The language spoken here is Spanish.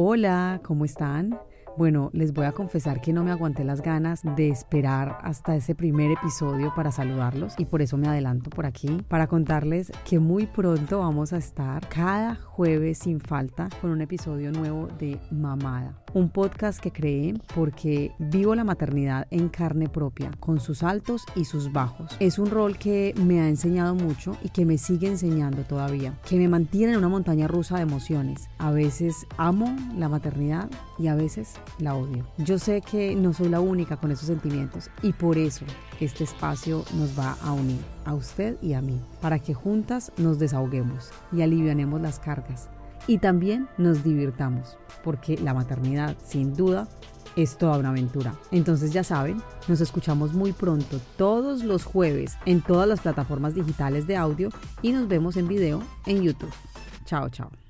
Hola, ¿cómo están? Bueno, les voy a confesar que no me aguanté las ganas de esperar hasta ese primer episodio para saludarlos y por eso me adelanto por aquí para contarles que muy pronto vamos a estar cada jueves sin falta con un episodio nuevo de Mamada. Un podcast que creé porque vivo la maternidad en carne propia, con sus altos y sus bajos. Es un rol que me ha enseñado mucho y que me sigue enseñando todavía, que me mantiene en una montaña rusa de emociones. A veces amo la maternidad y a veces la odio. Yo sé que no soy la única con esos sentimientos y por eso este espacio nos va a unir a usted y a mí, para que juntas nos desahoguemos y alivianemos las cargas y también nos divirtamos, porque la maternidad sin duda es toda una aventura. Entonces ya saben, nos escuchamos muy pronto todos los jueves en todas las plataformas digitales de audio y nos vemos en video en YouTube. Chao, chao.